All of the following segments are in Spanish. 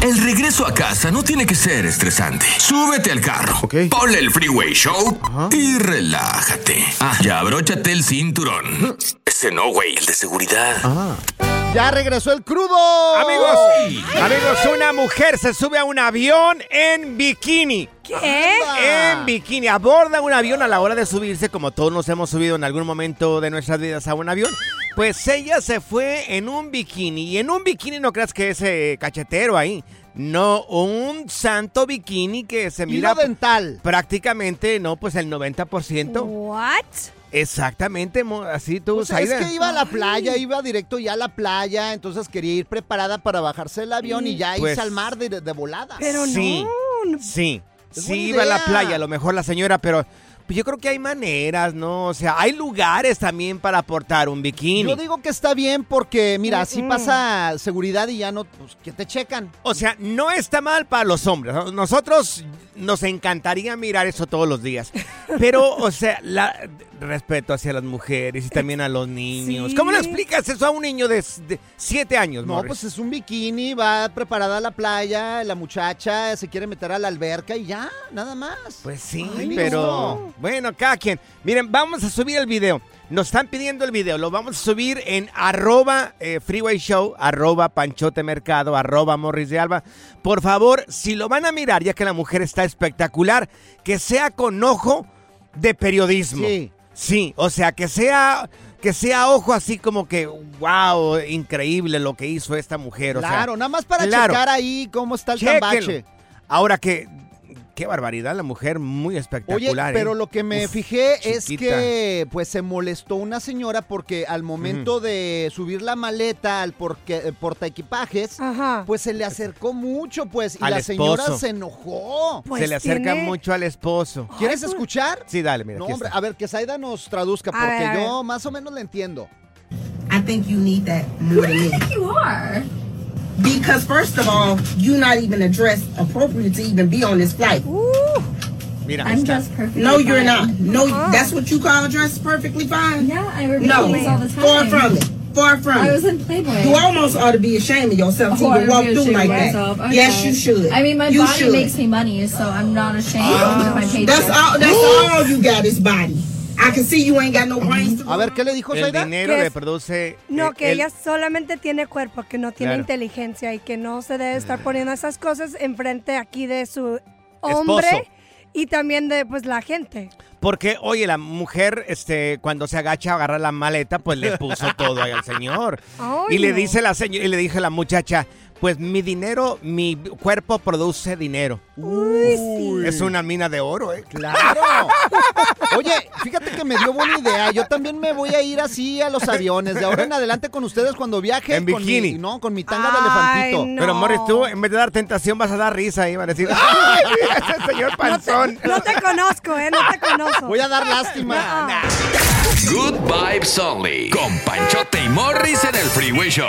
El regreso a casa no tiene que ser estresante. Súbete al carro, ponle el Freeway Show y relájate. Ah, ya abróchate el cinturón. Ese no, güey, el de seguridad. Ya regresó el crudo. Amigos, amigos, una mujer se sube a un avión en bikini. ¿Qué? En bikini. Aborda un avión a la hora de subirse, como todos nos hemos subido en algún momento de nuestras vidas a un avión. Pues ella se fue en un bikini. Y en un bikini no creas que es eh, cachetero ahí. No, un santo bikini que se mira Hilo dental. prácticamente, no, pues el 90%. ¿What? Exactamente, así tú, Pues es Zaida. que iba a la playa, iba directo ya a la playa, entonces quería ir preparada para bajarse del avión y ya Pues- irse al mar de, de volada. Pero Sí, no. sí. Es Sí iba a la playa, a lo mejor la señora, pero pues yo creo que hay maneras, ¿no? O sea, hay lugares también para aportar un bikini. Yo digo que está bien porque, mira, así pasa seguridad y ya no, pues, que te checan. O sea, no está mal para los hombres. ¿no? Nosotros nos encantaría mirar eso todos los días. Pero, o sea, la, respeto hacia las mujeres y también a los niños. Sí. ¿Cómo le explicas eso a un niño de, siete años, No, Morris? pues es un bikini, va preparada a la playa, la muchacha se quiere meter a la alberca y ya, nada más. Pues sí, Ay, pero no. Bueno, cada quien. Miren, vamos a subir el video. Nos están pidiendo el video. Lo vamos a subir en arroba eh, Freeway Show, arroba Panchote Mercado, arroba Morris de Alba. Por favor, si lo van a mirar, ya que la mujer está espectacular, que sea con ojo de periodismo. Sí. Sí, o sea, que sea... Que sea ojo así como que, wow, increíble lo que hizo esta mujer. O sea, claro, nada más para claro. checar ahí cómo está el Chéquenlo. tambache. Ahora que, qué barbaridad, la mujer muy Oye, espectacular. pero ¿eh? lo que me Uf, fijé es que pues se molestó una señora porque al momento de subir la maleta al porque- eh, portaequipajes, Ajá. pues se le acercó mucho, pues, y Al la señora esposo. se enojó. Pues se le acerca tiene- mucho al esposo. ¿Quieres pues- escuchar? Sí, dale, mira. No, aquí hombre, está. a ver, que Zaida nos traduzca, porque ver, yo más o menos le entiendo. I think you need that more than me. You are. Because first of all, you're not even addressed appropriate to even be on this flight. Mira, I'm está. dressed perfectly. No, you're fine. not. No, that's what you call dressed perfectly fine. Yeah, I wear No, bikinis all the time. far from it. Far from I was in Playboy. You almost ought to be ashamed of yourself to Oh, I even walk through like of that. Okay. Yes, you should. I mean, my you body should. makes me money, so I'm not ashamed of my oh. paycheck. That's all. That's all you got is body. I can see you ain't got no brains. To A ver, ¿qué le dijo El Zaida? dinero ¿Qué le es? produce. No, eh, que el- ella solamente tiene cuerpo, que no tiene Claro. inteligencia y que no se debe estar poniendo esas cosas enfrente aquí de su hombre Esposo. y también de pues la gente. Porque, oye, la mujer, este, cuando se agacha a agarrar la maleta, pues le puso todo ahí al señor. Ay, y le no. dice la señora, y le dije a la muchacha, pues mi dinero, mi cuerpo produce dinero. Uy, sí. Es una mina de oro, ¿eh? Claro. Oye, fíjate que me dio buena idea. Yo también me voy a ir así a los aviones. De ahora en adelante con ustedes cuando viaje. En con bikini. mi- no, con mi tanga de elefantito. Pero Morris, tú en vez de dar tentación vas a dar risa ahí, van a decir, ¡ay, mira ese señor panzón! No te conozco, ¿eh? No te conozco. Voy a dar lástima. Good Vibes Only. Con Panchote y Morris en el Freeway Show.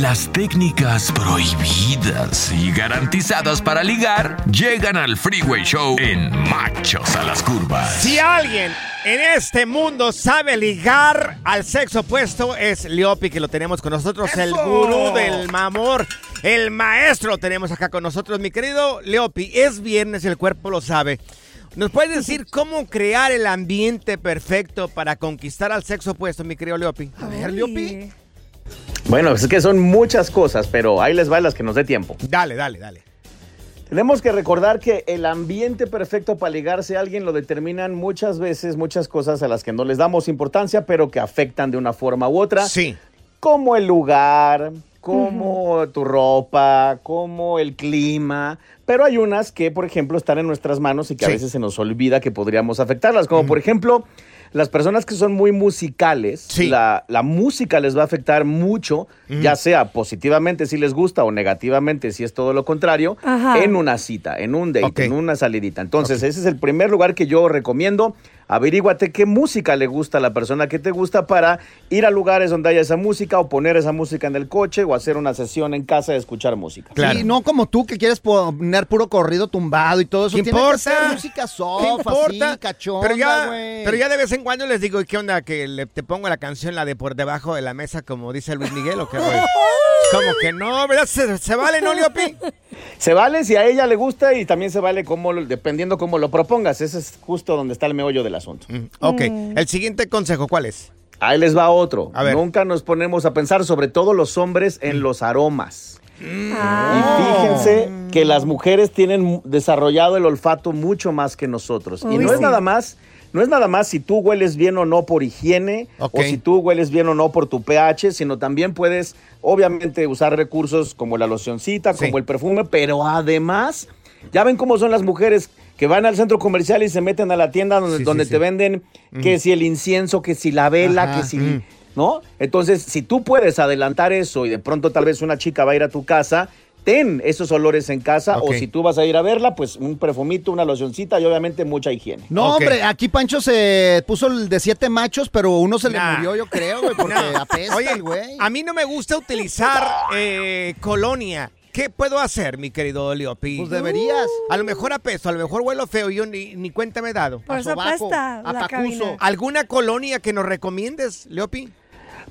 Las técnicas prohibidas y garantizadas para ligar llegan al Freeway Show en Machos a las Curvas. Si alguien en este mundo sabe ligar al sexo opuesto es Leopi, que lo tenemos con nosotros, el gurú del mamor, el maestro lo tenemos acá con nosotros. Mi querido Leopi, es viernes y el cuerpo lo sabe. ¿Nos puedes decir cómo crear el ambiente perfecto para conquistar al sexo opuesto, mi querido Leopi? A ver, Leopi. Bueno, es que son muchas cosas, pero ahí les va las que nos dé tiempo. Dale, dale, dale. Tenemos que recordar que el ambiente perfecto para ligarse a alguien lo determinan muchas veces muchas cosas a las que no les damos importancia, pero que afectan de una forma u otra. Sí. Como el lugar, como tu ropa, como el clima. Pero hay unas que, por ejemplo, están en nuestras manos y que a veces se nos olvida que podríamos afectarlas. Como por ejemplo, las personas que son muy musicales, la, la música les va a afectar mucho, ya sea positivamente si les gusta o negativamente si es todo lo contrario, Ajá. en una cita, en un date, en una salidita. Entonces, ese es el primer lugar que yo recomiendo. Averíguate qué música le gusta a la persona que te gusta para ir a lugares donde haya esa música o poner esa música en el coche o hacer una sesión en casa de escuchar música. Sí, no como tú que quieres poner puro corrido tumbado y todo eso. ¿Qué Tiene importa? que ser música ¿Qué soft, importa? así, cachonda, pero ya, pero ya de vez en cuando les digo, ¿qué onda? Que le- te pongo la canción, la de por debajo de la mesa, como dice Luis Miguel, o qué, güey? Como que no, ¿verdad? ¿Se, se vale, no, Leopi? Se vale si a ella le gusta y también se vale como, dependiendo cómo lo propongas. Ese es justo donde está el meollo del asunto. Ok, el siguiente consejo, ¿cuál es? Ahí les va otro. A ver. Nunca nos ponemos a pensar, sobre todo los hombres, en los aromas. Y fíjense que las mujeres tienen desarrollado el olfato mucho más que nosotros. y no es nada más, no es nada más si tú hueles bien o no por higiene o si tú hueles bien o no por tu pH, sino también puedes obviamente usar recursos como la locioncita, como el perfume, pero además ya ven cómo son las mujeres que van al centro comercial y se meten a la tienda donde, Sí, donde sí. te venden que Mm. si el incienso, que si la vela, Ajá, que si mm. ¿no? Entonces, si tú puedes adelantar eso y de pronto tal vez una chica va a ir a tu casa, ten esos olores en casa o si tú vas a ir a verla, pues un perfumito, una locioncita y obviamente mucha higiene. No, hombre, aquí Pancho se puso el de siete machos, pero uno se Nah. le murió, yo creo, güey, porque apesta Oye, el güey. a mí no me gusta utilizar eh, colonia. ¿Qué puedo hacer, mi querido Leopi? Pues deberías. A lo mejor apesto, a lo mejor huelo feo, yo ni, ni cuenta me he dado. Por eso apesta la cabina. ¿Alguna colonia que nos recomiendes, Leopi?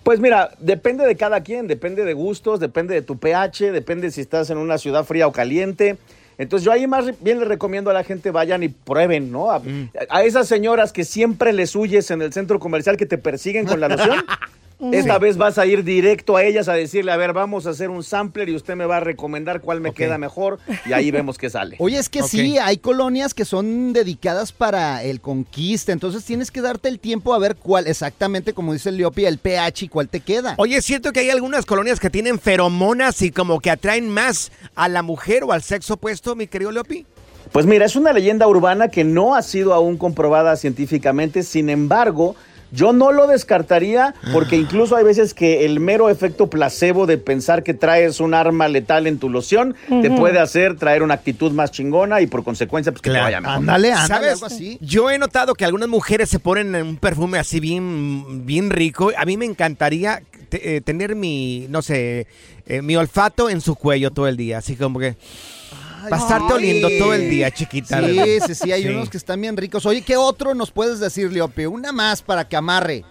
Pues mira, depende de cada quien, depende de gustos, depende de tu pH, depende si estás en una ciudad fría o caliente. Entonces yo ahí más bien les recomiendo a la gente vayan y prueben, ¿no? A, a esas señoras que siempre les huyes en el centro comercial que te persiguen con la loción. Esta Sí. vez vas a ir directo a ellas a decirle, a ver, vamos a hacer un sampler y usted me va a recomendar cuál me queda mejor y ahí vemos qué sale. Oye, es que sí, hay colonias que son dedicadas para el conquista, entonces tienes que darte el tiempo a ver cuál, exactamente como dice el Leopi, el pH y cuál te queda. Oye, es cierto que hay algunas colonias que tienen feromonas y como que atraen más a la mujer o al sexo opuesto, mi querido Leopi. Pues mira, es una leyenda urbana que no ha sido aún comprobada científicamente, sin embargo, yo no lo descartaría porque incluso hay veces que el mero efecto placebo de pensar que traes un arma letal en tu loción te puede hacer traer una actitud más chingona y por consecuencia pues que te vaya mejor. ¿Sabes? Yo he notado que algunas mujeres se ponen un perfume así bien, bien rico. A mí me encantaría eh, tener mi, no sé, eh, mi olfato en su cuello todo el día. Así como que pasarte Ay. oliendo todo el día, chiquita. Sí, ¿verdad? sí, sí, hay unos que están bien ricos. Oye, ¿qué otro nos puedes decir, Leopi? Una más para que amarre.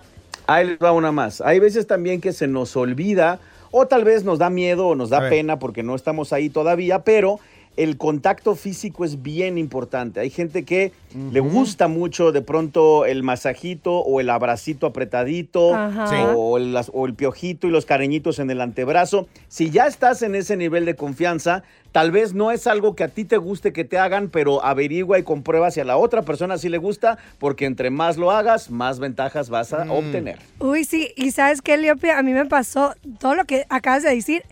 Ahí les va una más. Hay veces también que se nos olvida o tal vez nos da miedo o nos da pena porque no estamos ahí todavía, pero el contacto físico es bien importante. Hay gente que le gusta mucho de pronto el masajito o el abracito apretadito. Sí. o, el, o el piojito y los cariñitos en el antebrazo. Si ya estás en ese nivel de confianza, tal vez no es algo que a ti te guste que te hagan, pero averigua y comprueba si a la otra persona sí le gusta, porque entre más lo hagas, más ventajas vas a obtener. Uy, sí, y ¿sabes qué, Leopi? A mí me pasó todo lo que acabas de decir.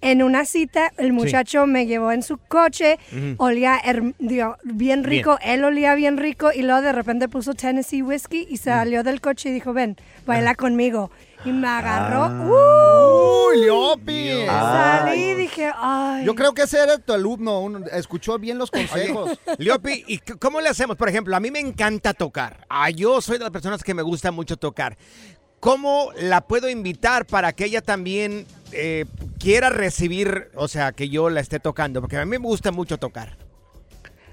En una cita, el muchacho me llevó en su coche olía digo, bien rico, él olía bien rico y luego de repente puso Tennessee Whiskey y salió del coche y dijo, ven, baila conmigo. Y me agarró. ¡uh! ¡Uy, Leopi! Salí y dije, ay. Yo creo que ese era tu alumno, un- escuchó bien los consejos. Leopi, ¿y c- cómo le hacemos? Por ejemplo, a mí me encanta tocar. Ah, yo soy de las personas que me gusta mucho tocar. ¿Cómo la puedo invitar para que ella también eh, quiera recibir, o sea, que yo la esté tocando? Porque a mí me gusta mucho tocar.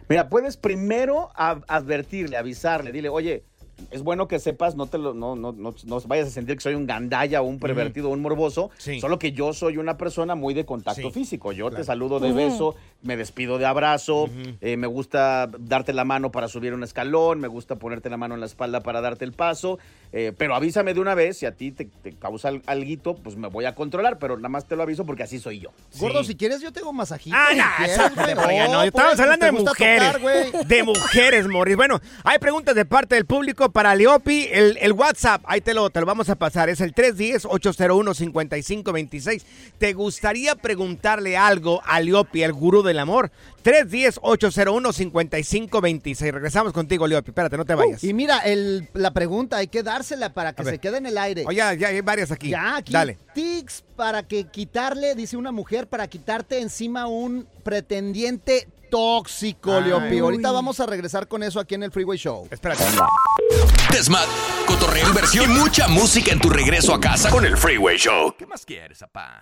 Mira, puedes primero advertirle, avisarle, dile, oye, es bueno que sepas, no te lo, no, no, no, no vayas a sentir que soy un gandalla o un pervertido o un morboso, Sí. solo que yo soy una persona muy de contacto Sí, físico. Yo te saludo de beso, me despido de abrazo, eh, me gusta darte la mano para subir un escalón, me gusta ponerte la mano en la espalda para darte el paso, eh, pero avísame de una vez, si a ti te, te causa al- alguito, pues me voy a controlar, pero nada más te lo aviso porque así soy yo. Gordo, si quieres yo tengo masajito. Ah, no, Oh, estamos pues, hablando de mujeres. tocar, de mujeres, Morris. Bueno, hay preguntas de parte del público para Leopi. El, el WhatsApp, ahí te lo, te lo vamos a pasar. Es el 310-801-5526. ¿Te gustaría preguntarle algo a Leopi, el gurú del amor? 310-801-5526. Regresamos contigo, Leopi. Espérate, no te vayas. Y mira, el- la pregunta hay que dársela para que A ver. se quede en el aire. Oye, ya, ya hay varias aquí. Ya, aquí. Dale. Tics para que quitarle, dice una mujer, para quitarte encima un pretendiente tóxico, Ay. Leopi. Ahorita vamos a regresar con eso aquí en el Freeway Show. Espérate. Desmat, cotorreo, inversión y mucha música en tu regreso a casa con el Freeway Show. ¿Qué más quieres, papá?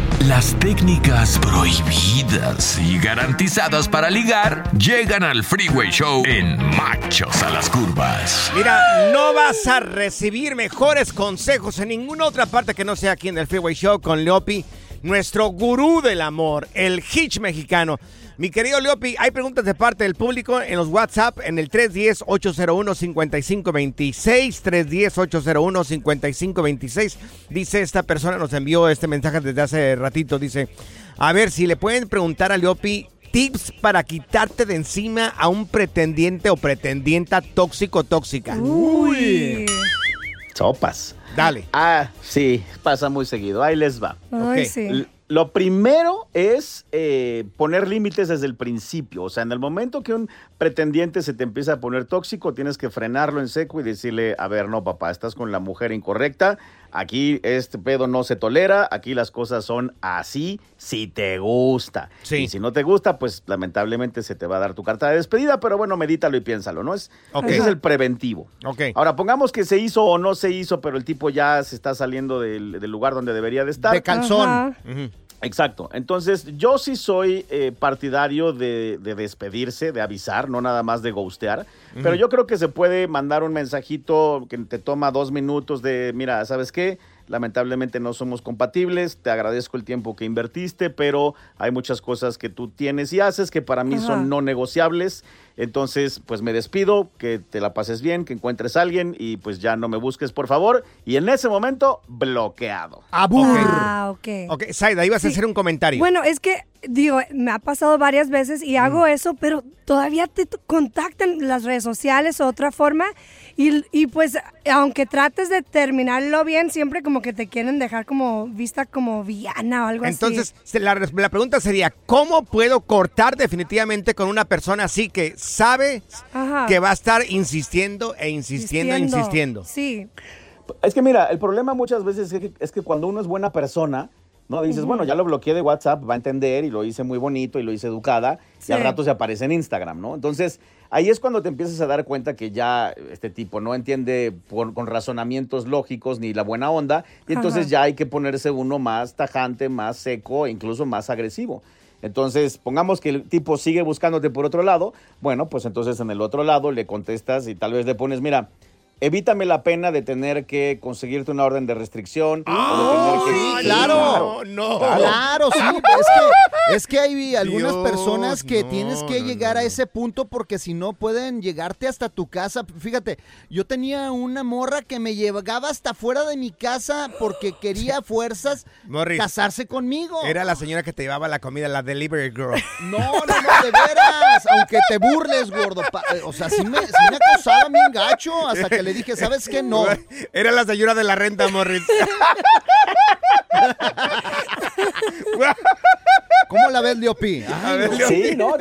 Las técnicas prohibidas y garantizadas para ligar llegan al Freeway Show en Machos a las Curvas. Mira, no vas a recibir mejores consejos en ninguna otra parte que no sea aquí en el Freeway Show con Leopi, nuestro gurú del amor, el hitch mexicano. Mi querido Leopi, hay preguntas de parte del público en los WhatsApp en el 310-801-5526, 310-801-5526. Dice esta persona, nos envió este mensaje desde hace ratito, dice, a ver si le pueden preguntar a Leopi tips para quitarte de encima a un pretendiente o pretendienta tóxico o tóxica. Uy. Sopas. Dale. Ah, sí, pasa muy seguido. Ahí les va. Ay, sí. L- Lo primero es eh, poner límites desde el principio. O sea, en el momento que un pretendiente se te empieza a poner tóxico, tienes que frenarlo en seco y decirle, a ver, no, papá, estás con la mujer incorrecta. Aquí este pedo no se tolera. Aquí las cosas son así si te gusta. Y si no te gusta, pues lamentablemente se te va a dar tu carta de despedida. Pero bueno, medítalo y piénsalo, ¿no? Es, Ok. Ese es el preventivo. Ok. Ahora, pongamos que se hizo o no se hizo, pero el tipo ya se está saliendo del, del lugar donde debería de estar. De calzón. Ajá. Exacto. Entonces, yo sí soy eh, partidario de, de despedirse, de avisar, no nada más de ghostear. Pero Ujú. yo creo que se puede mandar un mensajito que te toma dos minutos de, mira, ¿sabes qué? Lamentablemente no somos compatibles, te agradezco el tiempo que invertiste, pero hay muchas cosas que tú tienes y haces que para mí son no negociables. Entonces, pues me despido, que te la pases bien, que encuentres a alguien y pues ya no me busques, por favor. Y en ese momento, bloqueado. Ah, ok. Ok, Saida, ibas a Sí. hacer un comentario. Bueno, es que, digo, me ha pasado varias veces y hago eso, pero todavía te contactan las redes sociales o otra forma. Y, y pues, aunque trates de terminarlo bien, siempre como que te quieren dejar como vista como villana o algo Entonces, así. se- la, la pregunta sería, ¿cómo puedo cortar definitivamente con una persona así que sabe Ajá. que va a estar insistiendo e insistiendo, e insistiendo? Sí. Es que mira, el problema muchas veces es que, es que cuando uno es buena persona, ¿no? Dices, bueno, ya lo bloqueé de WhatsApp, va a entender y lo hice muy bonito y lo hice educada Sí. y al rato se aparece en Instagram, ¿no? Entonces, ahí es cuando te empiezas a dar cuenta que ya este tipo no entiende por- con razonamientos lógicos ni la buena onda y entonces Ajá. ya hay que ponerse uno más tajante, más seco e incluso más agresivo. Entonces, pongamos que el tipo sigue buscándote por otro lado, bueno, pues entonces en el otro lado le contestas y tal vez le pones, mira, evítame la pena de tener que conseguirte una orden de restricción. o de tener que- Sí, claro. no. Claro, sí. Es que, es que hay algunas Dios, personas que no, tienes que no, llegar a ese punto porque si no pueden llegarte hasta tu casa. Fíjate, yo tenía una morra que me llevaba hasta fuera de mi casa porque quería fuerzas Morris. casarse conmigo. Era la señora que te llevaba la comida, la delivery girl. No, no, no, de veras. Aunque te burles, gordo. eh, O sea, sí me, sí me acosaba bien gacho hasta que le dije, ¿sabes qué? No. Era la señora de la renta, Morris. ¿Cómo la ves, no. Sí, no,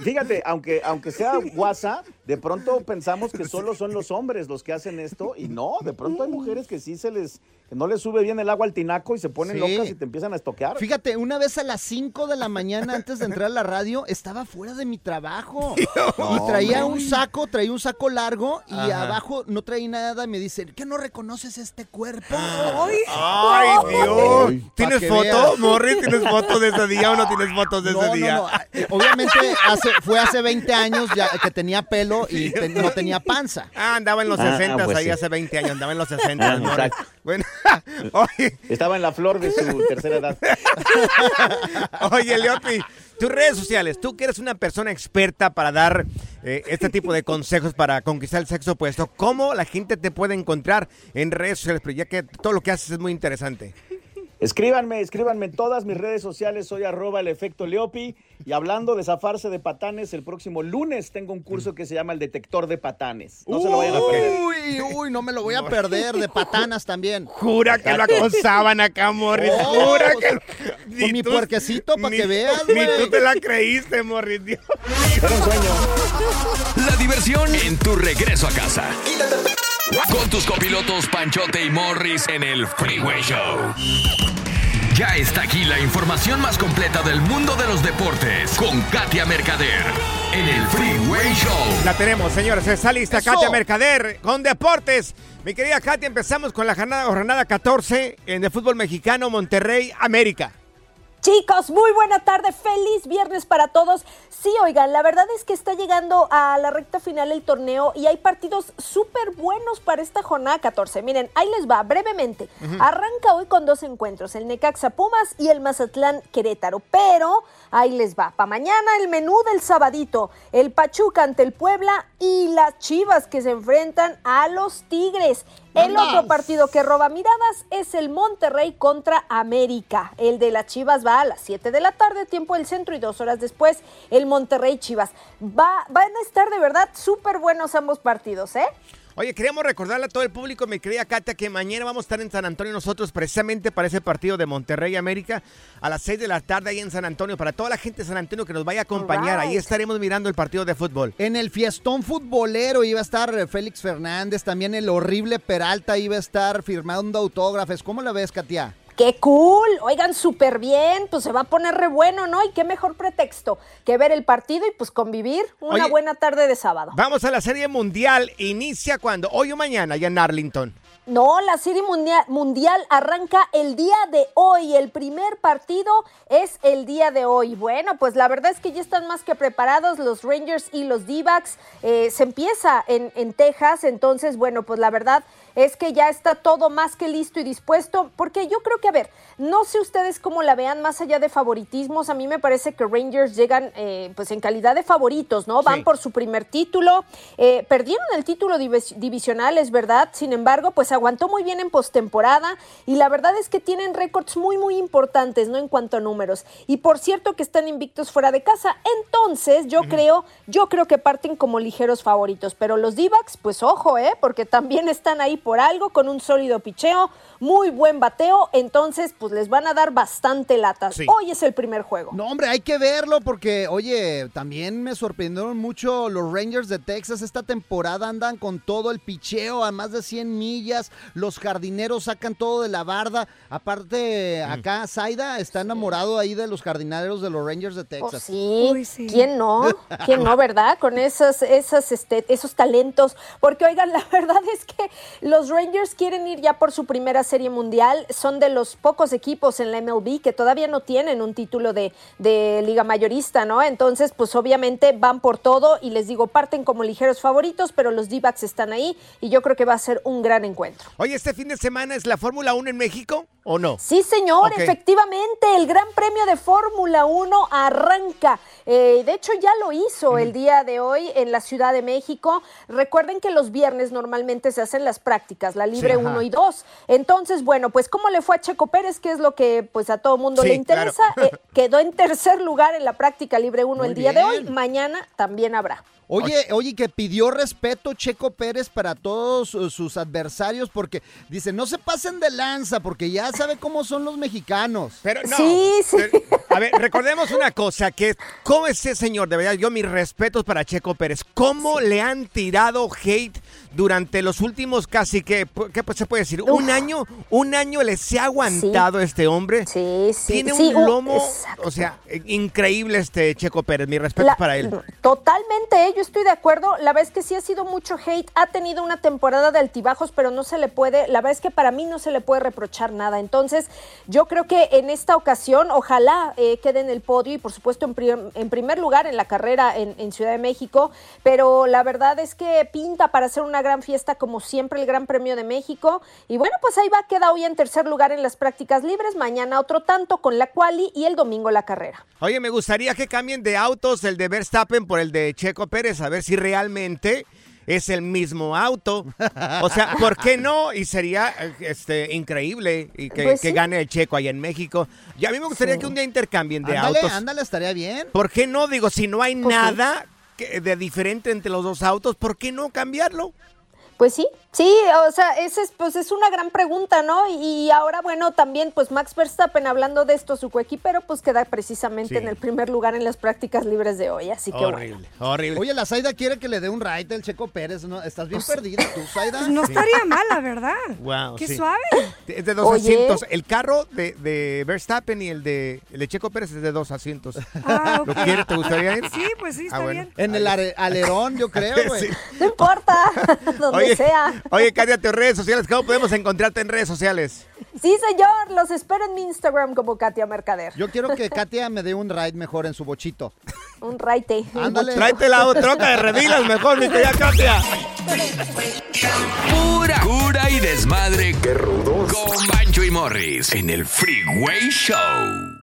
fíjate, aunque, aunque sea WhatsApp, de pronto pensamos que solo son los hombres los que hacen esto y no, de pronto hay mujeres que sí se les, que no les sube bien el agua al tinaco y se ponen Sí. locas y te empiezan a estoquear. Fíjate, una vez a las 5 de la mañana antes de entrar a la radio, estaba fuera de mi trabajo. No, y traía hombre. un saco, traía un saco largo y Ajá. abajo no traía nada. Y me dice, ¿qué no reconoces este cuerpo? ¡Ay! ¡Ay, Dios! ¿Tienes foto, veas. Morris? ¿Tienes foto de ese día o no tienes fotos de No, ese no, día? no. Eh, Obviamente hace, fue hace 20 años ya que tenía pelo y te- no tenía panza. Ah, andaba en los Ah, 60 pues ahí sí. hace 20 años, andaba en los 60. Ah, Morris. Bueno, oye, Estaba en la flor de su tercera edad. oye, Leopi, tus redes sociales, tú que eres una persona experta para dar eh, este tipo de consejos para conquistar el sexo opuesto, ¿cómo la gente te puede encontrar en redes sociales? Pero ya que todo lo que haces es muy interesante. Escríbanme, escríbanme en todas mis redes sociales, soy arroba el efecto Leopi. Y hablando de zafarse de patanes, el próximo lunes tengo un curso que se llama el detector de patanes. No se lo vayan a perder. Uy, uy, no me lo voy a perder. De patanas también. Jura que lo acosaban acá, Morris. Oh, Jura que lo... Con Ni mi tú- puerquecito para que veas, Ni tú te la creíste, Morris. Dios. Era un sueño. La diversión en tu regreso a casa. Con tus copilotos Panchote y Morris en el Freeway Show. Ya está aquí la información más completa del mundo de los deportes con Katia Mercader en el Freeway Show. La tenemos, señores. Está lista Eso. Katia Mercader con deportes. Mi querida Katia, empezamos con la jornada, jornada 14 en el fútbol mexicano Monterrey, América. Chicos, muy buena tarde, feliz viernes para todos. Sí, oigan, la verdad es que está llegando a la recta final el torneo y hay partidos súper buenos para esta jornada 14. Miren, ahí les va, brevemente. Arranca hoy con dos encuentros, el Necaxa Pumas y el Mazatlán Querétaro. Pero ahí les va, para mañana el menú del sabadito, el Pachuca ante el Puebla y las Chivas que se enfrentan a los Tigres. El otro partido que roba miradas es el Monterrey contra América. El de las Chivas va a las 7 de la tarde, tiempo del centro, y dos horas después el Monterrey Chivas. Va, van a estar de verdad súper buenos ambos partidos, ¿eh? Oye, queríamos recordarle a todo el público, mi querida Katia, que mañana vamos a estar en San Antonio nosotros precisamente para ese partido de Monterrey América a las 6 de la tarde ahí en San Antonio. Para toda la gente de San Antonio que nos vaya a acompañar, ahí estaremos mirando el partido de fútbol. En el fiestón futbolero iba a estar eh, Félix Fernández, también el horrible Peralta iba a estar firmando autógrafes. ¿Cómo la ves, Katia? ¡Qué cool! Oigan, súper bien, pues se va a poner re bueno, ¿no? Y qué mejor pretexto que ver el partido y pues convivir una Oye, buena tarde de sábado. Vamos a la Serie Mundial. Inicia cuando? Hoy o mañana, allá en Arlington. No, la Serie mundial, mundial arranca el día de hoy. El primer partido es el día de hoy. Bueno, pues la verdad es que ya están más que preparados los Rangers y los D-backs. Eh, se empieza en, en Texas, entonces, bueno, pues la verdad es que ya está todo más que listo y dispuesto, porque yo creo que, a ver, no sé ustedes cómo la vean más allá de favoritismos, a mí me parece que Rangers llegan eh, pues en calidad de favoritos, ¿no? Van por su primer título, eh, perdieron el título divisional, es verdad, sin embargo, pues aguantó muy bien en postemporada y la verdad es que tienen récords muy, muy importantes, ¿no? En cuanto a números. Y por cierto que están invictos fuera de casa, entonces yo creo, yo creo que parten como ligeros favoritos, pero los d pues ojo, ¿eh? Porque también están ahí por algo, con un sólido picheo, muy buen bateo, entonces pues les van a dar bastante latas. Hoy es el primer juego. No, hombre, hay que verlo porque, oye, también me sorprendieron mucho los Rangers de Texas. Esta temporada andan con todo el picheo a más de 100 millas. Los jardineros sacan todo de la barda. Aparte, mm. acá Zaida está enamorado ahí de los jardineros de los Rangers de oh, Texas. sí. ¿quién no? ¿Quién no, verdad? Con esos, esos, este, esos talentos. Porque, oigan, la verdad es que los Rangers quieren ir ya por su primera Serie Mundial. Son de los pocos equipos en la MLB que todavía no tienen un título de, Liga Mayorista, ¿no? Entonces, pues obviamente van por todo y les digo, parten como ligeros favoritos, pero los d están ahí y yo creo que va a ser un gran encuentro. Oye, ¿este fin de semana es la Fórmula 1 en México o no? Sí, señor, efectivamente, el Gran Premio de Fórmula 1 arranca. Eh, de hecho, ya lo hizo el día de hoy en la Ciudad de México. Recuerden que los viernes normalmente se hacen las prácticas, la Libre 1 y 2. Entonces, bueno, pues ¿cómo le fue a Checo Pérez? Que es lo que pues a todo mundo le interesa. Eh, quedó en tercer lugar en la práctica Libre 1 el día de hoy. Mañana también habrá. Oye, oye, que pidió respeto Checo Pérez para todos sus adversarios porque dice, no se pasen de lanza porque ya sabe cómo son los mexicanos. Pero no. Sí, sí. a ver, recordemos una cosa, que cómo ese señor, de verdad, yo mis respetos para Checo Pérez, cómo le han tirado hate durante los últimos casi que, ¿qué se puede decir? Un año, un año le se ha aguantado este hombre. Sí, sí. Tiene un lomo, o sea, increíble este Checo Pérez, mi respeto para él. Totalmente, yo estoy de acuerdo. La verdad es que sí ha sido mucho hate, ha tenido una temporada de altibajos, pero no se le puede, la verdad es que para mí no se le puede reprochar nada. Entonces, yo creo que en esta ocasión, ojalá eh, quede en el podio y por supuesto en, en primer lugar en la carrera en, en Ciudad de México, pero la verdad es que pinta para hacer una gran fiesta como siempre el Gran Premio de México. Y bueno, pues ahí va, queda hoy en tercer lugar en las prácticas libres, mañana otro tanto con la quali y el domingo la carrera. Oye, me gustaría que cambien de autos el de Verstappen por el de Checo Pérez, a ver si realmente es el mismo auto. O sea, ¿por qué no? Y sería este, increíble y que, pues gane el checo ahí en México. Y a mí me gustaría que un día intercambien de autos. Ándale, estaría bien. ¿Por qué no? Digo, si no hay nada de diferente entre los dos autos, ¿por qué no cambiarlo? Pues sí, sí, o sea, esa es, pues es una gran pregunta, ¿no? Y ahora, bueno, también, pues Max Verstappen, hablando de esto, su coequipero, pues queda precisamente en el primer lugar en las prácticas libres de hoy, así que horrible, Horrible, Oye, la Zaida quiere que le dé un ride al Checo Pérez, ¿no? Estás bien pues perdida tú, Zaida. No estaría mala, ¿verdad? Wow, Qué suave. Es de dos asientos. El carro de, de, Verstappen y el de, el de Checo Pérez es de dos asientos. Ah, ¿Lo quieres? ¿Te gustaría ir? Sí, pues sí, ah, está bien. En el alerón, yo creo, güey. No importa, donde sea. Oye, Katia, tus redes sociales, ¿cómo podemos encontrarte en redes sociales? Sí, señor, los espero en mi Instagram como Katia Mercader. Yo quiero que Katia me dé un ride mejor en su bochito. un ride. Ándale. Tráete la troca de revilas mejor, mi querida Katia. Pura cura y desmadre. Qué rudos. Con Bancho y Morris en el Freeway Show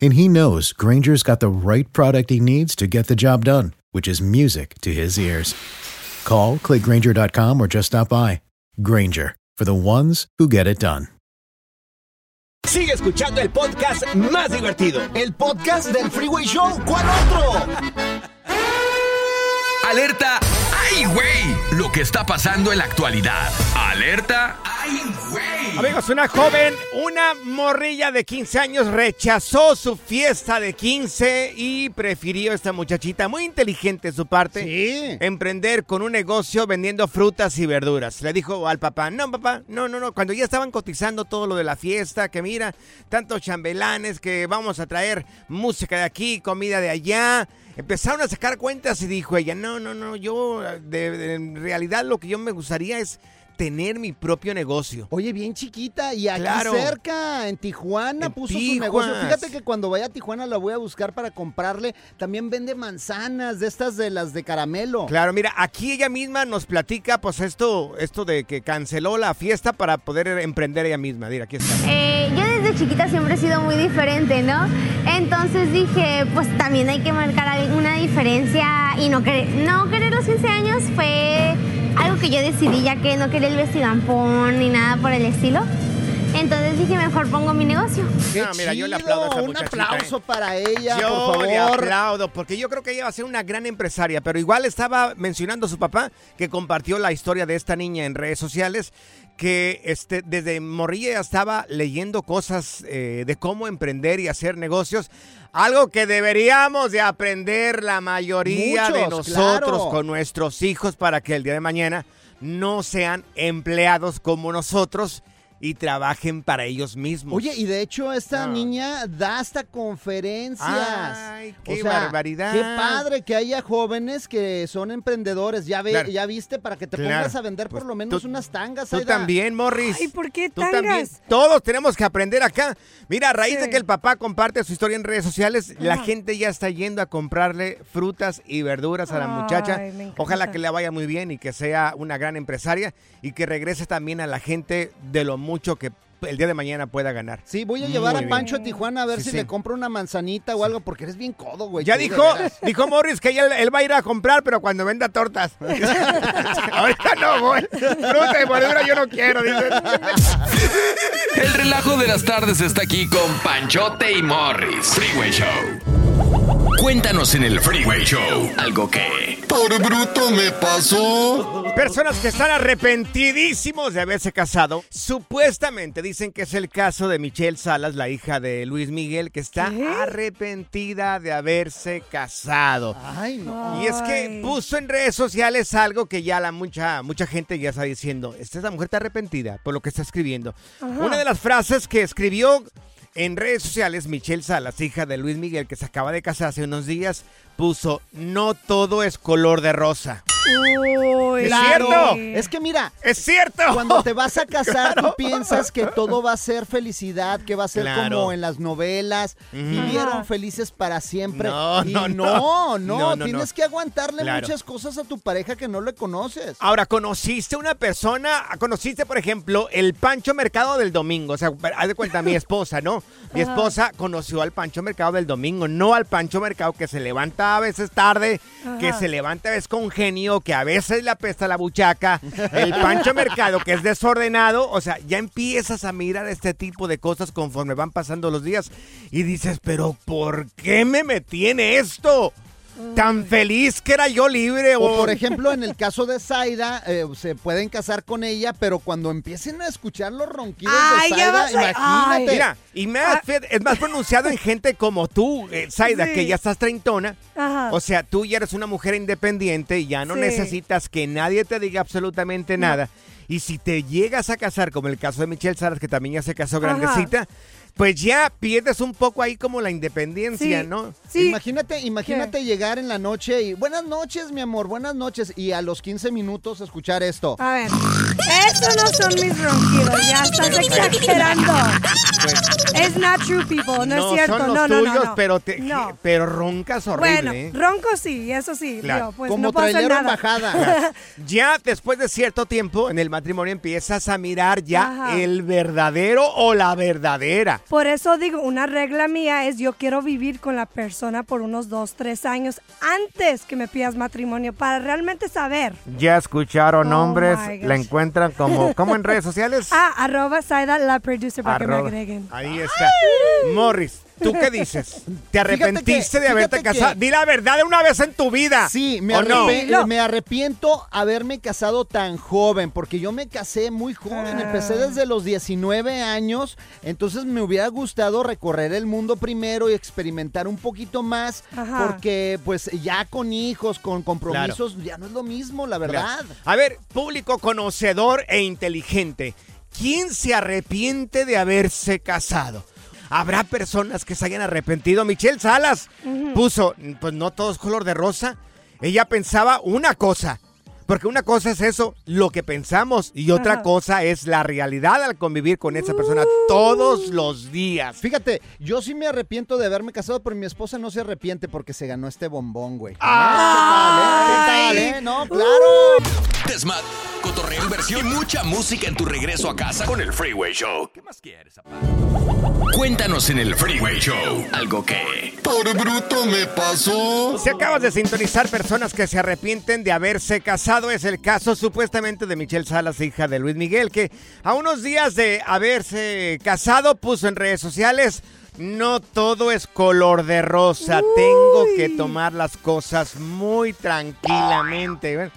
and he knows Granger's got the right product he needs to get the job done, which is music to his ears. Call, clickgranger.com, or just stop by. Granger, for the ones who get it done. Sigue escuchando el podcast más divertido. El podcast del Freeway Show. ¿Cuál otro? Alerta, ¡ay, güey! Lo que está pasando en la actualidad. Alerta, ¡ay, güey! Amigos, una joven, una morrilla de 15 años rechazó su fiesta de 15 y prefirió esta muchachita, muy inteligente de su parte, emprender con un negocio vendiendo frutas y verduras. Le dijo al papá, no papá, no, no, no, cuando ya estaban cotizando todo lo de la fiesta, que mira, tantos chambelanes que vamos a traer música de aquí, comida de allá. Empezaron a sacar cuentas y dijo ella, no, no, no, yo de- de- en realidad lo que yo me gustaría es tener mi propio negocio. Oye, bien chiquita y aquí Claro. cerca, en Tijuana, En puso su negocio. Fíjate que cuando vaya a Tijuana la voy a buscar para comprarle. También vende manzanas de estas de las de caramelo. Claro, mira, aquí ella misma nos platica, pues esto, esto de que canceló la fiesta para poder emprender ella misma. Mira, aquí está. Eh, yo desde chiquita siempre he sido muy diferente, ¿no? Entonces dije, pues también hay que marcar una diferencia y no querer, no querer los 15 años fue algo que yo decidí ya que no quería el vestidampón ni nada por el estilo. Entonces dije, mejor pongo mi negocio. ¡Qué No, mira, yo le chido! aplaudo a esa Un aplauso ¿eh? para ella, Yo por le aplaudo, porque yo creo que ella va a ser una gran empresaria, pero igual estaba mencionando a su papá que compartió la historia de esta niña en redes sociales, que este, desde morrilla ya estaba leyendo cosas eh, de cómo emprender y hacer negocios, algo que deberíamos de aprender la mayoría de nosotros claro. con nuestros hijos para que el día de mañana no sean empleados como nosotros y trabajen para ellos mismos. Oye, y de hecho esta No. niña da hasta conferencias. Ay, qué O sea, barbaridad. Qué padre que haya jóvenes que son emprendedores. Ya ve, Claro. ya viste para que te Claro. pongas a vender por Pues lo menos tú- unas tangas. Tú Aida. también, Morris. Ay, ¿por qué Tú también. tangas? Todos tenemos que aprender acá. Mira, a raíz de que el papá comparte su historia en redes sociales, la gente ya está yendo a comprarle frutas y verduras a la Ay, muchacha. Ojalá que le vaya muy bien y que sea una gran empresaria y que regrese también a la gente de lo mucho que el día de mañana pueda ganar. Sí, voy a llevar Muy a bien. Pancho a Tijuana a ver Sí, si sí. le compro una manzanita o algo, porque eres bien codo, güey. Ya dijo, dijo Morris que él, él va a ir a comprar, pero cuando venda tortas. Ahorita no voy. Fruta y verdura yo no quiero, dice. El relajo de las tardes está aquí con Panchote y Morris. Freeway Show. Cuéntanos en el Freeway Show algo que... Por bruto me pasó. Personas que están arrepentidísimos de haberse casado. Supuestamente dicen que es el caso de Michelle Salas, la hija de Luis Miguel, que está arrepentida de haberse casado. Ay, no. Y es que puso en redes sociales algo que ya la mucha, mucha gente ya está diciendo. Esta mujer está arrepentida por lo que está escribiendo. Ajá. Una de las frases que escribió en redes sociales Michelle Salas, hija de Luis Miguel, que se acaba de casar hace unos días, puso, no todo es color de rosa. Uy, ¿Es Claro. cierto? Es que mira, ¡Es cierto! cuando te vas a casar, Claro. tú piensas que todo va a ser felicidad, que va a ser Claro. como en las novelas. Vivieron felices para siempre. No, y no, no, no. no, No, tienes que aguantarle muchas cosas a tu pareja que no le conoces. Ahora, ¿conociste una persona? ¿Conociste, por ejemplo, el Pancho Mercado del domingo? O sea, haz de cuenta, mi esposa, ¿no? Mi esposa conoció al Pancho Mercado del domingo, no al Pancho Mercado que se levanta a veces tarde, que se levanta a veces con genio, que a veces le apesta la buchaca. El Pancho Mercado que es desordenado. O sea, ya empiezas a mirar este tipo de cosas conforme van pasando los días y dices, pero ¿por qué me metí en esto? Tan feliz que era yo libre. O por ejemplo, en el caso de Zaida, eh, se pueden casar con ella, pero cuando empiecen a escuchar los ronquidos Ay, de ya Zaida, a- imagínate. Ay. Mira, y más, fíjate, es más pronunciado en gente como tú, eh, Zaida, Sí. que ya estás treintona. Ajá. O sea, tú ya eres una mujer independiente y ya no Sí. necesitas que nadie te diga absolutamente nada. Y si te llegas a casar, como el caso de Michelle Saras, que también ya se casó Ajá. Pues ya pierdes un poco ahí como la independencia, Sí. ¿no? Sí. Imagínate, imagínate llegar en la noche y buenas noches, mi amor, buenas noches. Y a los 15 minutos escuchar esto. A ver, estos no son mis ronquidos, ya estás exagerando. pues. Es not true, people, no, es cierto. son los no, no, tuyos, no, no. pero te, No. pero roncas horrible. Bueno, ¿eh? ronco sí, eso sí. Claro. digo, pues Como no puedo hacer trailero en nada. bajada. Ya después de cierto tiempo en el matrimonio empiezas a mirar ya Ajá. el verdadero o la verdadera. Por eso digo, una regla mía es yo quiero vivir con la persona por unos dos, tres años antes que me pidas matrimonio para realmente saber. Ya escucharon, Oh hombres, my gosh. la encuentran como, en redes sociales. Ah, arroba Saida la producer para que me agreguen. Ahí está. Morris, ¿tú qué dices? ¿Te arrepentiste de haberte fíjate que- casado? Di la verdad de una vez en tu vida. Sí, me, ¿O no? me arrepiento haberme casado tan joven, porque yo me casé muy joven, empecé desde los 19 años, entonces me hubiera gustado recorrer el mundo primero y experimentar un poquito más, Ajá. porque pues ya con hijos, con compromisos, ya no es lo mismo, la verdad. Claro. A ver, público conocedor e inteligente, ¿quién se arrepiente de haberse casado? ¿Habrá personas que se hayan arrepentido? Michelle Salas puso, pues no todo es color de rosa. Ella pensaba una cosa, porque una cosa es eso, lo que pensamos, y otra Ajá. cosa es la realidad al convivir con esa persona todos los días. Fíjate, yo sí me arrepiento de haberme casado, pero mi esposa no se arrepiente porque se ganó este bombón, güey. ¡Ay! ¿Qué tal, eh? ¿Qué tal, eh? No, claro. Desmat, cotorreo, inversión y mucha música en tu regreso a casa con el Freeway Show. ¿Qué más quieres, Cuéntanos en el Freeway Show algo que... Por bruto me pasó. Si acabas de sintonizar personas que se arrepienten de haberse casado, es el caso supuestamente de Michelle Salas, hija de Luis Miguel, que a unos días de haberse casado puso en redes sociales, no todo es color de rosa, tengo que tomar las cosas muy tranquilamente. Bueno,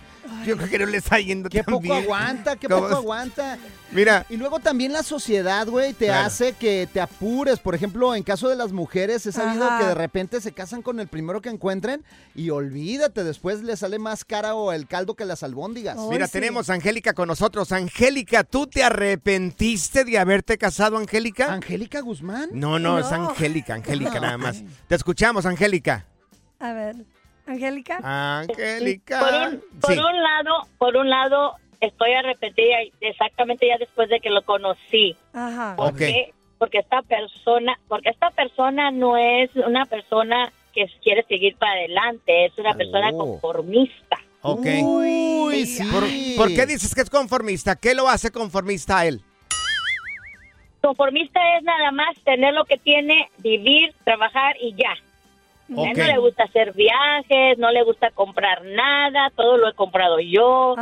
Yo creo que no le está yendo Qué tan poco bien. aguanta, qué ¿Cómo poco aguanta. Mira. Y luego también la sociedad, güey, te Claro. hace que te apures. Por ejemplo, en caso de las mujeres, he sabido Ajá. que de repente se casan con el primero que encuentren y olvídate, después le sale más cara o el caldo que las albóndigas. Mira, tenemos a Angélica con nosotros. Angélica, ¿tú te arrepentiste de haberte casado, Angélica? ¿Angélica Guzmán? No, no, es Angélica, Angélica nada más. Te escuchamos, Angélica. A ver, Angélica. Angélica. Por un, por Sí. un lado, por un lado, estoy arrepentida exactamente ya después de que lo conocí. Ajá. ¿Por qué? Porque esta persona, porque esta persona no es una persona que quiere seguir para adelante, es una persona conformista. Ok. Uy, sí. ¿Por, por qué dices que es conformista? ¿Qué lo hace conformista a él? Conformista es nada más tener lo que tiene, vivir, trabajar y ya. A él no le gusta hacer viajes, no le gusta comprar nada, todo lo he comprado yo.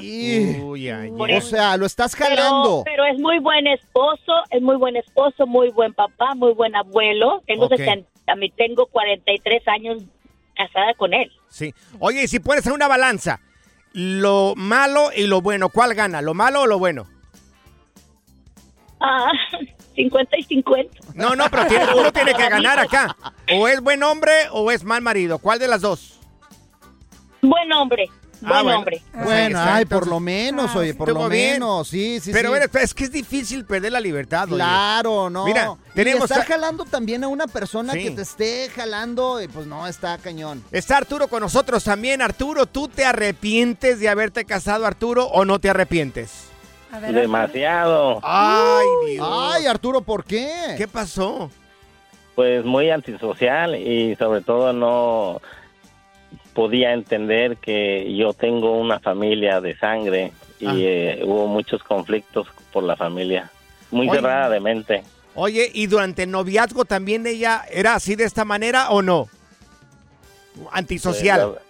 Uy, ay, Por ay. O sea, lo estás jalando. pero es muy buen esposo, es muy buen esposo, muy buen papá, muy buen abuelo. Tengo Ok. 60 a mí tengo 43 años casada con él. Sí. Oye, y si pones en una balanza lo malo y lo bueno, ¿cuál gana? ¿Lo malo o lo bueno? Ah, 50 y 50. No, no, pero tiene- uno tiene que ganar acá. O es buen hombre o es mal marido. ¿Cuál de las dos? Buen hombre, buen Ah, bueno. hombre. Bueno, ay, por lo menos, oye, por lo bien. menos, sí, sí, Pero sí. bueno, es que es difícil perder la libertad. oye. Claro, no. Mira, Y tenemos estar a- jalando también a una persona Sí. que te esté jalando, y pues no, está cañón. Está Arturo con nosotros también. Arturo, ¿tú te arrepientes de haberte casado, Arturo, o no te arrepientes? Demasiado. Ay, Dios. Ay, Arturo, ¿por qué? ¿Qué pasó? Pues muy antisocial y sobre todo no podía entender que yo tengo una familia de sangre y Ah. eh, hubo muchos conflictos por la familia. Muy Oye. cerrada de mente. Oye, ¿y durante el noviazgo también ella era así de esta manera o no? Antisocial. Pues,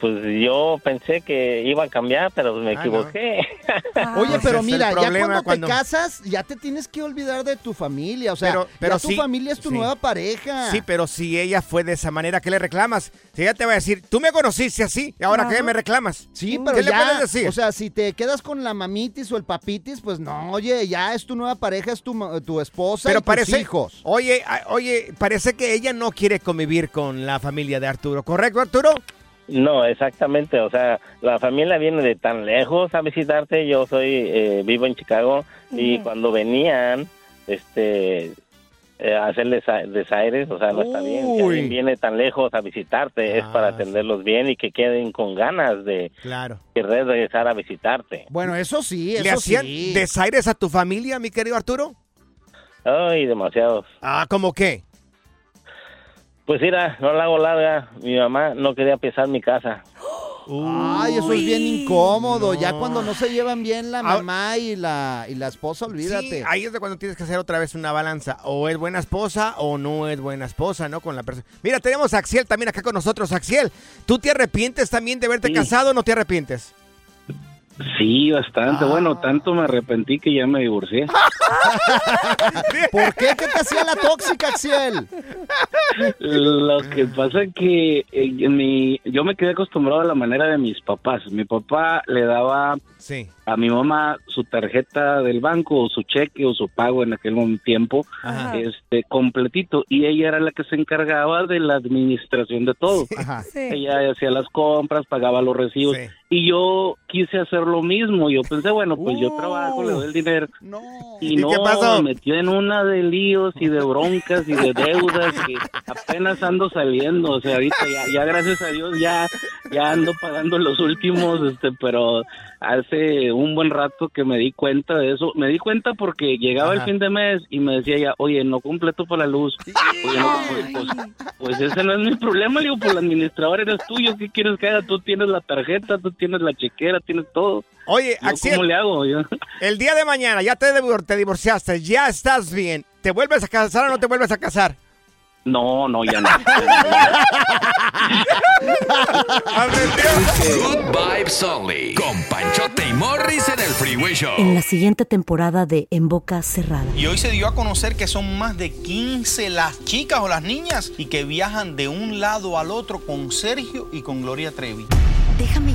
Pues yo pensé que iba a cambiar, pero me Ah, no. equivoqué. Oye, Pues pero es el mira, ya cuando, cuando- te casas, ya te tienes que olvidar de tu familia. O sea, Pero- pero ya tu sí, familia es tu sí. nueva pareja. Sí, pero si ella fue de esa manera, ¿qué le reclamas? Si ella te va a decir, tú me conociste así, ¿y ahora qué Ajá. me reclamas? Sí, pero ¿Qué le ya, puedes decir? o sea, si te quedas con la mamitis o el papitis, pues no, oye, ya es tu nueva pareja, es tu, tu esposa pero y tus parece, hijos. Oye, a- oye, parece que ella no quiere convivir con la familia de Arturo, ¿correcto, Arturo? No, exactamente. O sea, la familia viene de tan lejos a visitarte. Yo soy eh, vivo en Chicago y cuando venían, este, eh, a hacer desa- desaires, o sea, no está bien. Alguien viene tan lejos a visitarte es para atenderlos bien y que queden con ganas de Claro. querer regresar a visitarte. Bueno, eso sí, ¿Le eso hacían sí. desaires a tu familia, mi querido Arturo? Ay, demasiados. Ah, ¿cómo qué? Pues mira, no la hago larga. Mi mamá no quería pisar mi casa. Ay, eso es bien incómodo. Ya cuando no se llevan bien la mamá y la, y la esposa, olvídate. Sí, ahí es de cuando tienes que hacer otra vez una balanza. O es buena esposa o no es buena esposa, ¿no? Con la persona. Mira, tenemos a Axiel también acá con nosotros. Axiel, ¿tú te arrepientes también de haberte casado o no te arrepientes? Sí, bastante. Bueno, Ah. tanto me arrepentí que ya me divorcié. ¿Por qué? ¿Qué te hacía la tóxica, Axiel? Lo que pasa es que eh, mi- yo me quedé acostumbrado a la manera de mis papás. Mi papá le daba Sí. a mi mamá su tarjeta del banco o su cheque o su pago en aquel tiempo Ajá. este completito y ella era la que se encargaba de la administración de todo. Ella hacía las compras, pagaba los recibos y yo quise hacer lo mismo. Yo pensé, bueno, pues yo trabajo, le doy el dinero. Y, ¿Y no, qué pasó? me metió en una de líos y de broncas y de deudas que apenas ando saliendo. O sea, ahorita ya, ya gracias a Dios ya, ya ando pagando los últimos, este, pero hace un buen rato que me di cuenta de eso. Me di cuenta porque llegaba el fin de mes y me decía ella, oye, no completo para la luz. Oye, no, pues, pues, pues ese no es mi problema, le digo, pues el administrador eres tú, ¿yo qué quieres que haga? Tú tienes la tarjeta, tú tienes la chequera, tienes todo. Oye, Yo, Axiel. ¿Cómo le hago? Yo- El día de mañana ya te divorciaste, ya estás bien. ¿Te vuelves a casar o no te vuelves a casar? No, no, ya no. Good Vibes Only. Con Panchote y Morris en el Freeway Show. En la siguiente temporada de En Boca Cerrada. Y hoy se dio a conocer que son más de 15 las chicas o las niñas y que viajan de un lado al otro con Sergio y con Gloria Trevi. Déjame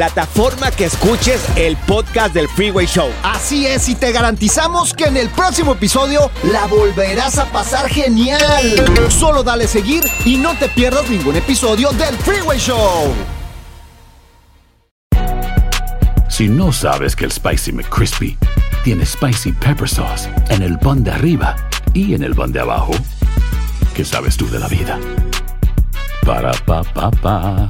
plataforma que escuches el podcast del Freeway Show. Así es, y te garantizamos que en el próximo episodio la volverás a pasar genial. Solo dale seguir y no te pierdas ningún episodio del Freeway Show. Si no sabes que el Spicy McCrispy tiene Spicy Pepper Sauce en el pan de arriba y en el pan de abajo, ¿qué sabes tú de la vida? Para, pa, pa, pa.